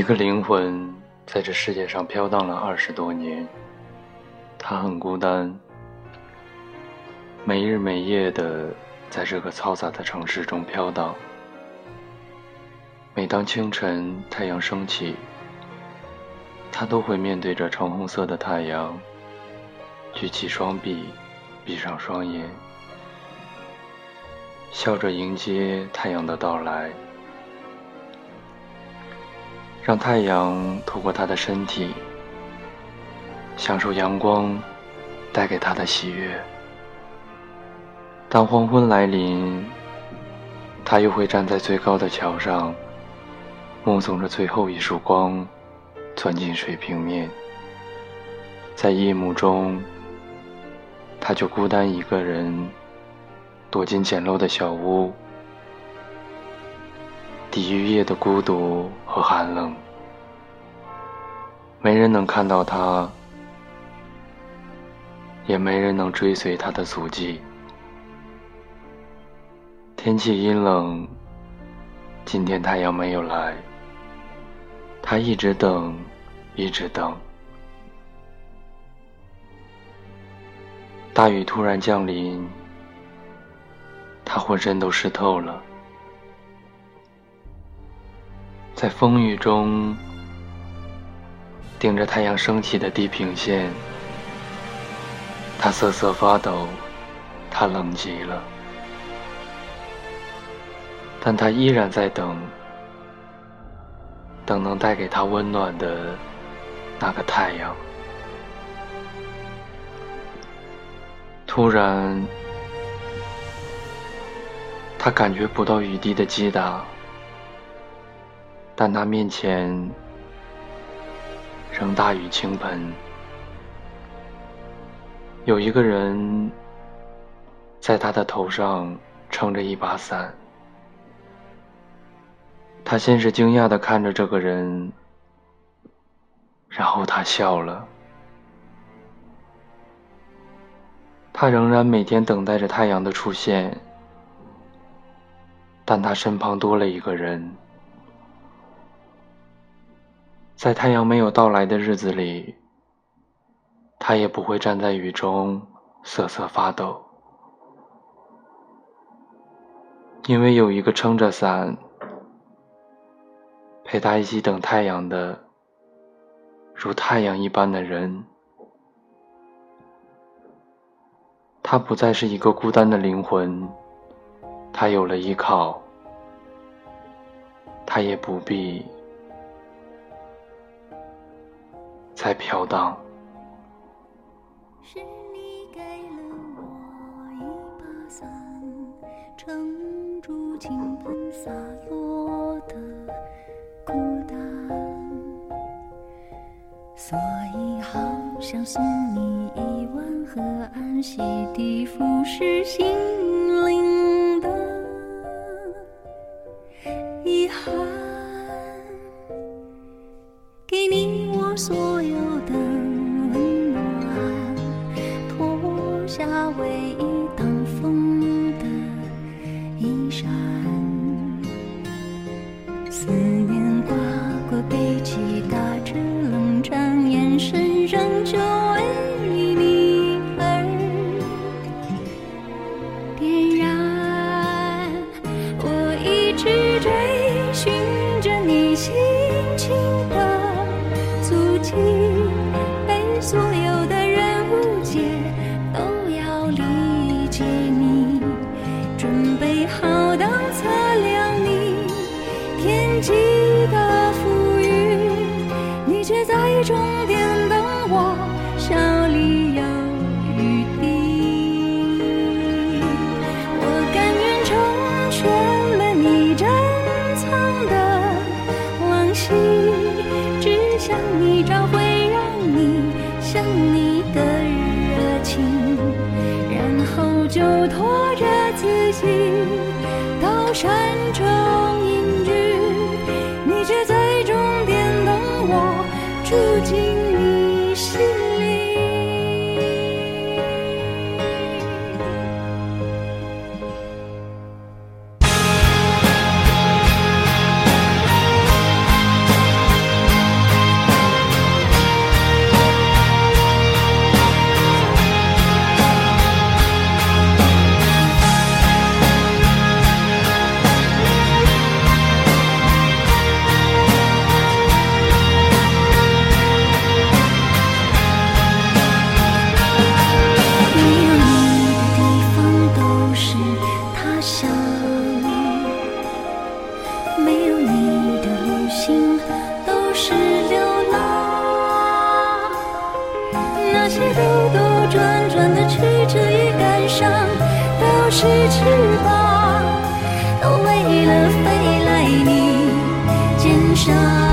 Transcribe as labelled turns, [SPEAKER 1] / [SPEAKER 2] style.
[SPEAKER 1] 一个灵魂在这世界上飘荡了二十多年，他很孤单，没日没夜的在这个嘈杂的城市中飘荡。每当清晨太阳升起，他都会面对着橙红色的太阳，举起双臂，闭上双眼，笑着迎接太阳的到来。让太阳透过他的身体，享受阳光带给他的喜悦。当黄昏来临，他又会站在最高的桥上，目送着最后一束光钻进水平面。在夜幕中，他就孤单一个人，躲进简陋的小屋。抵御夜的孤独和寒冷，没人能看到他，也没人能追随他的足迹。天气阴冷，今天太阳没有来，他一直等，一直等。大雨突然降临，他浑身都湿透了。在风雨中，顶着太阳升起的地平线，他瑟瑟发抖，他冷极了，但他依然在等，等能带给他温暖的那个太阳。突然，他感觉不到雨滴的击打。但他面前仍大雨倾盆，有一个人在他的头上撑着一把伞。他先是惊讶的看着这个人，然后他笑了。他仍然每天等待着太阳的出现，但他身旁多了一个人。在太阳没有到来的日子里，他也不会站在雨中瑟瑟发抖，因为有一个撑着伞陪他一起等太阳的，如太阳一般的人。他不再是一个孤单的灵魂，他有了依靠，他也不必。在飘荡。
[SPEAKER 2] 是你给了我一把伞，撑住倾盆洒落的孤单，所以好想送你一碗河岸洗涤腐蚀心灵唯一就拖着自己到山中隐居，你却在终点等我，住进你心里。翅膀都为了飞来你肩上。